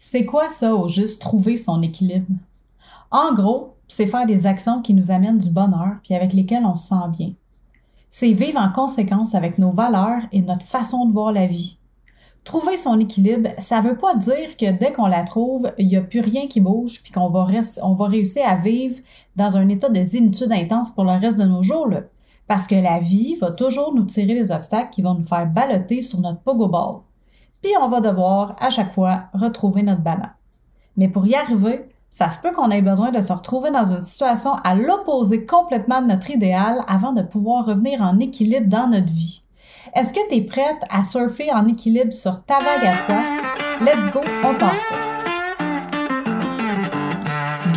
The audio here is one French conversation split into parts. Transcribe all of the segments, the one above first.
C'est quoi ça au juste trouver son équilibre? En gros, c'est faire des actions qui nous amènent du bonheur puis avec lesquelles on se sent bien. C'est vivre en conséquence avec nos valeurs et notre façon de voir la vie. Trouver son équilibre, ça veut pas dire que dès qu'on la trouve, il n'y a plus rien qui bouge puis qu'on va, réussir à vivre dans un état de zénitude intense pour le reste de nos jours. Parce que la vie va toujours nous tirer des obstacles qui vont nous faire balloter sur notre pogo ball puis on va devoir à chaque fois retrouver notre ballon. Mais pour y arriver, ça se peut qu'on ait besoin de se retrouver dans une situation à l'opposé complètement de notre idéal avant de pouvoir revenir en équilibre dans notre vie. Est-ce que tu es prête à surfer en équilibre sur ta vague à toi? Let's go, on part ça!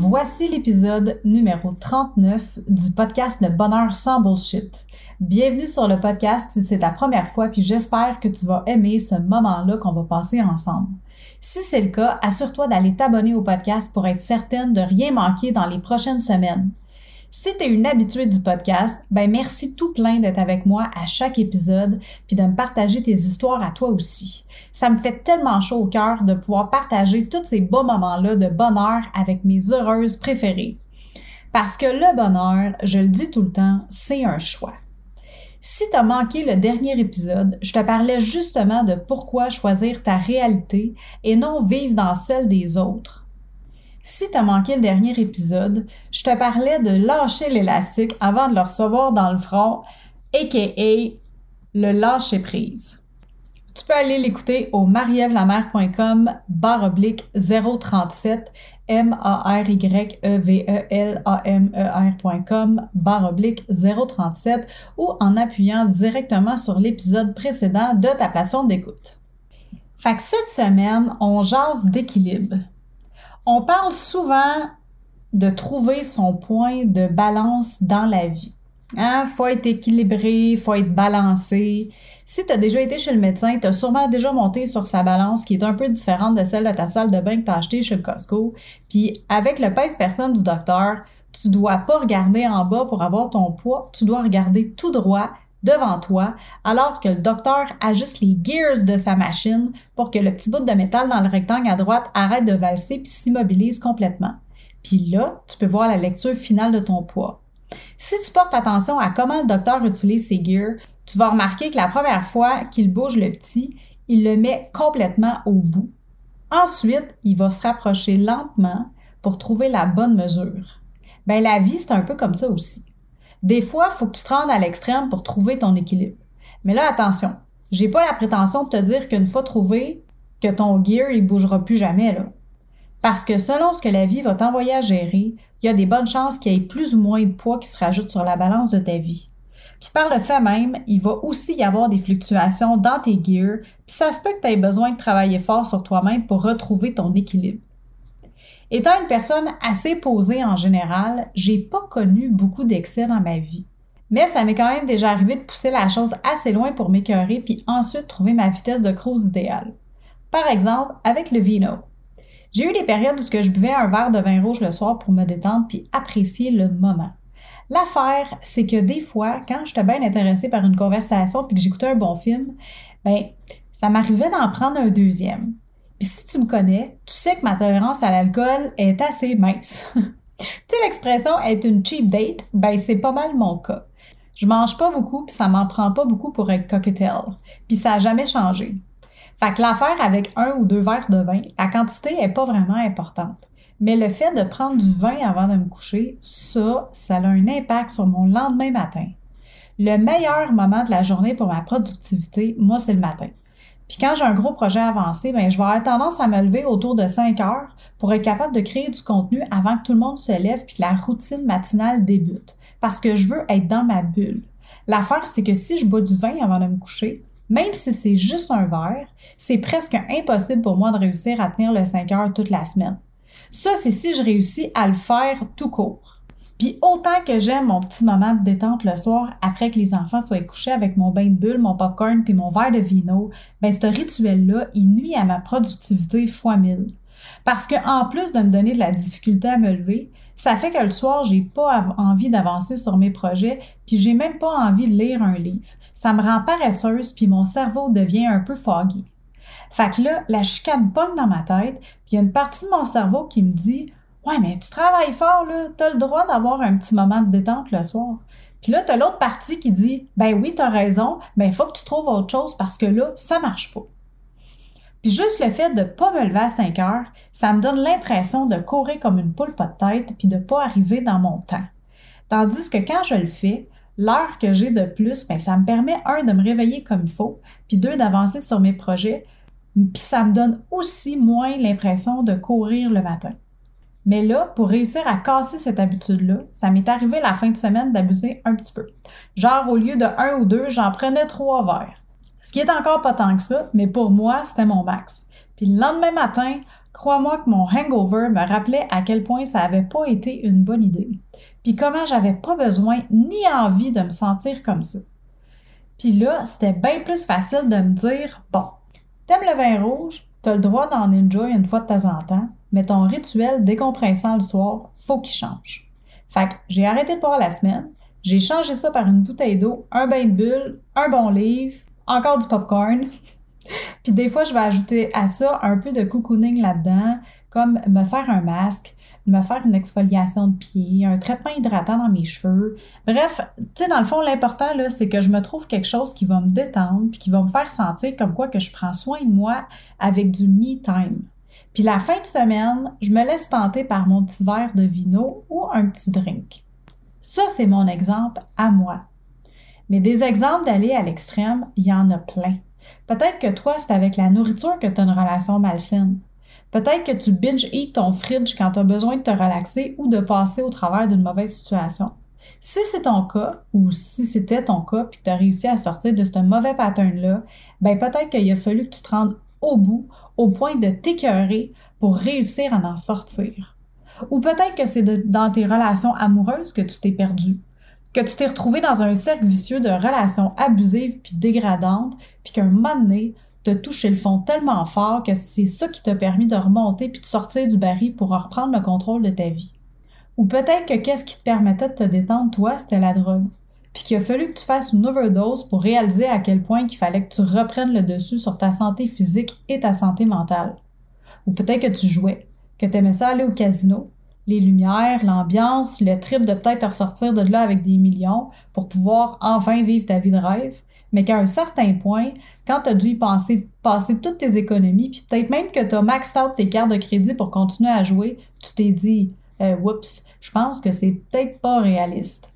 Voici l'épisode numéro 39 du podcast Le bonheur sans bullshit. Bienvenue sur le podcast si c'est ta première fois, puis j'espère que tu vas aimer ce moment-là qu'on va passer ensemble. Si c'est le cas, assure-toi d'aller t'abonner au podcast pour être certaine de rien manquer dans les prochaines semaines. Si tu es une habituée du podcast, ben merci tout plein d'être avec moi à chaque épisode puis de me partager tes histoires à toi aussi. Ça me fait tellement chaud au cœur de pouvoir partager tous ces beaux moments-là de bonheur avec mes heureuses préférées. Parce que le bonheur, je le dis tout le temps, c'est un choix. Si tu manqué le dernier épisode, je te parlais justement de pourquoi choisir ta réalité et non vivre dans celle des autres si tu manqué le dernier épisode, je te parlais de lâcher l'élastique avant de le recevoir dans le front, aka le lâcher prise. Tu peux aller l'écouter au marievlamer.com barre oblique 037 m a r y e v e l a m e r.com barre oblique 037 ou en appuyant directement sur l'épisode précédent de ta plateforme d'écoute. Fait que cette semaine, on jase d'équilibre. On parle souvent de trouver son point de balance dans la vie. Hein? Faut être équilibré, faut être balancé. Si tu as déjà été chez le médecin, tu as sûrement déjà monté sur sa balance qui est un peu différente de celle de ta salle de bain que tu as acheté chez le Costco. Puis avec le pèse-personne du docteur, tu dois pas regarder en bas pour avoir ton poids, tu dois regarder tout droit devant toi, alors que le docteur ajuste les gears de sa machine pour que le petit bout de métal dans le rectangle à droite arrête de valser puis s'immobilise complètement. Puis là, tu peux voir la lecture finale de ton poids. Si tu portes attention à comment le docteur utilise ses gears, tu vas remarquer que la première fois qu'il bouge le petit, il le met complètement au bout. Ensuite, il va se rapprocher lentement pour trouver la bonne mesure. Ben, la vie, c'est un peu comme ça aussi. Des fois, il faut que tu te rendes à l'extrême pour trouver ton équilibre. Mais là, attention, j'ai pas la prétention de te dire qu'une fois trouvé, que ton gear, il bougera plus jamais. Parce que selon ce que la vie va t'envoyer à gérer, il y a des bonnes chances qu'il y ait plus ou moins de poids qui se rajoute sur la balance de ta vie. Puis par le fait même, il va aussi y avoir des fluctuations dans tes gears, puis ça se peut que tu aies besoin de travailler fort sur toi-même pour retrouver ton équilibre. Étant une personne assez posée en général, j'ai pas connu beaucoup d'excès dans ma vie. Mais ça m'est quand même déjà arrivé de pousser la chose assez loin pour m'écœurer puis ensuite trouver ma vitesse de cruise idéale. Par exemple, avec le vino. J'ai eu des périodes où je buvais un verre de vin rouge le soir pour me détendre puis apprécier le moment. L'affaire, c'est que des fois, quand j'étais bien intéressée par une conversation puis que j'écoutais un bon film, ben, ça m'arrivait d'en prendre un deuxième. Puis si tu me connais, tu sais que ma tolérance à l'alcool est assez mince. tu sais, l'expression être une cheap date, ben c'est pas mal mon cas. Je mange pas beaucoup, puis ça m'en prend pas beaucoup pour être cocktail. Puis ça a jamais changé. Fait que l'affaire avec un ou deux verres de vin, la quantité est pas vraiment importante. Mais le fait de prendre du vin avant de me coucher, ça, ça a un impact sur mon lendemain matin. Le meilleur moment de la journée pour ma productivité, moi, c'est le matin. Puis quand j'ai un gros projet avancé, ben je vais avoir tendance à me lever autour de 5 heures pour être capable de créer du contenu avant que tout le monde se lève puis que la routine matinale débute. Parce que je veux être dans ma bulle. L'affaire, c'est que si je bois du vin avant de me coucher, même si c'est juste un verre, c'est presque impossible pour moi de réussir à tenir le 5 heures toute la semaine. Ça, c'est si je réussis à le faire tout court. Puis autant que j'aime mon petit moment de détente le soir après que les enfants soient couchés avec mon bain de bulle, mon popcorn puis mon verre de vino, ben ce rituel-là, il nuit à ma productivité fois mille. Parce que en plus de me donner de la difficulté à me lever, ça fait que le soir, j'ai pas envie d'avancer sur mes projets, puis j'ai même pas envie de lire un livre. Ça me rend paresseuse, puis mon cerveau devient un peu foggy. Fait que là, la chicane pogne dans ma tête, puis il y a une partie de mon cerveau qui me dit Ouais, mais tu travailles fort, là, t'as le droit d'avoir un petit moment de détente le soir. Puis là, t'as l'autre partie qui dit Ben oui, t'as raison, mais il faut que tu trouves autre chose parce que là, ça marche pas. Puis juste le fait de pas me lever à 5 heures, ça me donne l'impression de courir comme une poule pas de tête puis de pas arriver dans mon temps. Tandis que quand je le fais, l'heure que j'ai de plus, ben ça me permet, un, de me réveiller comme il faut, puis deux, d'avancer sur mes projets, puis ça me donne aussi moins l'impression de courir le matin. Mais là, pour réussir à casser cette habitude-là, ça m'est arrivé la fin de semaine d'abuser un petit peu. Genre, au lieu de un ou deux, j'en prenais trois verres. Ce qui est encore pas tant que ça, mais pour moi, c'était mon max. Puis le lendemain matin, crois-moi que mon hangover me rappelait à quel point ça avait pas été une bonne idée. Puis comment j'avais pas besoin ni envie de me sentir comme ça. Puis là, c'était bien plus facile de me dire, bon, t'aimes le vin rouge, t'as le droit d'en enjoy une fois de temps en temps, mais ton rituel décompressant le soir, faut qu'il change. Fait que j'ai arrêté de boire la semaine, j'ai changé ça par une bouteille d'eau, un bain de bulle, un bon livre, encore du popcorn. Puis des fois, je vais ajouter à ça un peu de cocooning là-dedans, comme me faire un masque, me faire une exfoliation de pied, un traitement hydratant dans mes cheveux. Bref, tu sais, dans le fond, l'important, là, c'est que je me trouve quelque chose qui va me détendre puis qui va me faire sentir comme quoi que je prends soin de moi avec du me time. Puis la fin de semaine, je me laisse tenter par mon petit verre de vino ou un petit drink. Ça, c'est mon exemple à moi. Mais des exemples d'aller à l'extrême, il y en a plein. Peut-être que toi, c'est avec la nourriture que tu as une relation malsaine. Peut-être que tu binge-eat ton fridge quand tu as besoin de te relaxer ou de passer au travers d'une mauvaise situation. Si c'est ton cas, ou si c'était ton cas, puis tu as réussi à sortir de ce mauvais pattern-là, ben peut-être qu'il a fallu que tu te rendes au bout, au point de t'écœurer pour réussir à en sortir. Ou peut-être que c'est dans tes relations amoureuses que tu t'es perdu, que tu t'es retrouvé dans un cercle vicieux de relations abusives puis dégradantes, puis qu'un moment donné, te touché le fond tellement fort que c'est ça qui t'a permis de remonter puis de sortir du baril pour reprendre le contrôle de ta vie. Ou peut-être que qu'est-ce qui te permettait de te détendre, toi, c'était la drogue. Puis qu'il a fallu que tu fasses une overdose pour réaliser à quel point qu'il fallait que tu reprennes le dessus sur ta santé physique et ta santé mentale. Ou peut-être que tu jouais, que tu aimais ça aller au casino, les lumières, l'ambiance, le trip de peut-être ressortir de là avec des millions pour pouvoir enfin vivre ta vie de rêve, mais qu'à un certain point, quand tu as dû y passer toutes tes économies, puis peut-être même que tu as maxed out tes cartes de crédit pour continuer à jouer, tu t'es dit euh, Oups, je pense que c'est peut-être pas réaliste.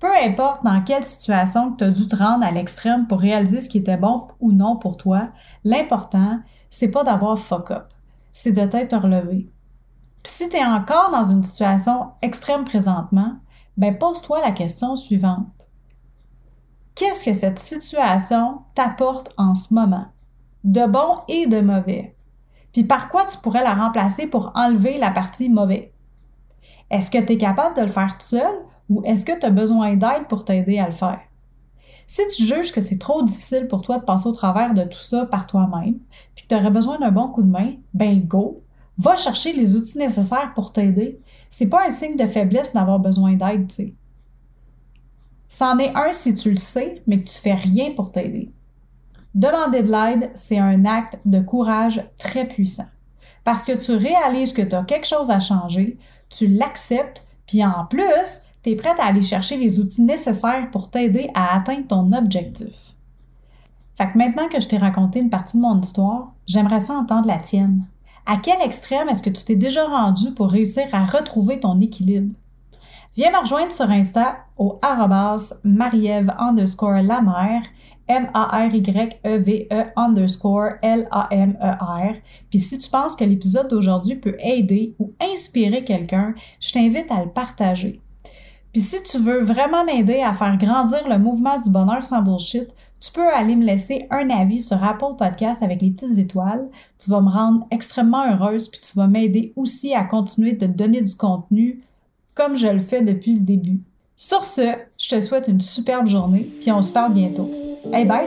Peu importe dans quelle situation tu as dû te rendre à l'extrême pour réaliser ce qui était bon ou non pour toi, l'important, c'est pas d'avoir fuck up, c'est de t'être relevé si tu es encore dans une situation extrême présentement, ben pose-toi la question suivante. Qu'est-ce que cette situation t'apporte en ce moment? De bon et de mauvais? Puis par quoi tu pourrais la remplacer pour enlever la partie mauvais? Est-ce que tu es capable de le faire tout seul ou est-ce que tu as besoin d'aide pour t'aider à le faire? Si tu juges que c'est trop difficile pour toi de passer au travers de tout ça par toi-même, puis que tu aurais besoin d'un bon coup de main, ben go, Va chercher les outils nécessaires pour t'aider. C'est pas un signe de faiblesse d'avoir besoin d'aide, tu sais. C'en est un si tu le sais, mais que tu fais rien pour t'aider. Demander de l'aide, c'est un acte de courage très puissant. Parce que tu réalises que tu as quelque chose à changer, tu l'acceptes, puis en plus, tu es prête à aller chercher les outils nécessaires pour t'aider à atteindre ton objectif. Fait que maintenant que je t'ai raconté une partie de mon histoire, j'aimerais ça entendre la tienne. À quel extrême est-ce que tu t'es déjà rendu pour réussir à retrouver ton équilibre? Viens me rejoindre sur Insta au arrobas marieve underscore la M-A-R-Y-E-V-E e underscore L-A-M-E-R. Puis si tu penses que l'épisode d'aujourd'hui peut aider ou inspirer quelqu'un, je t'invite à le partager. Puis si tu veux vraiment m'aider à faire grandir le mouvement du bonheur sans bullshit, tu peux aller me laisser un avis sur Apple Podcast avec les petites étoiles. Tu vas me rendre extrêmement heureuse, puis tu vas m'aider aussi à continuer de donner du contenu comme je le fais depuis le début. Sur ce, je te souhaite une superbe journée, puis on se parle bientôt. Hey, bye!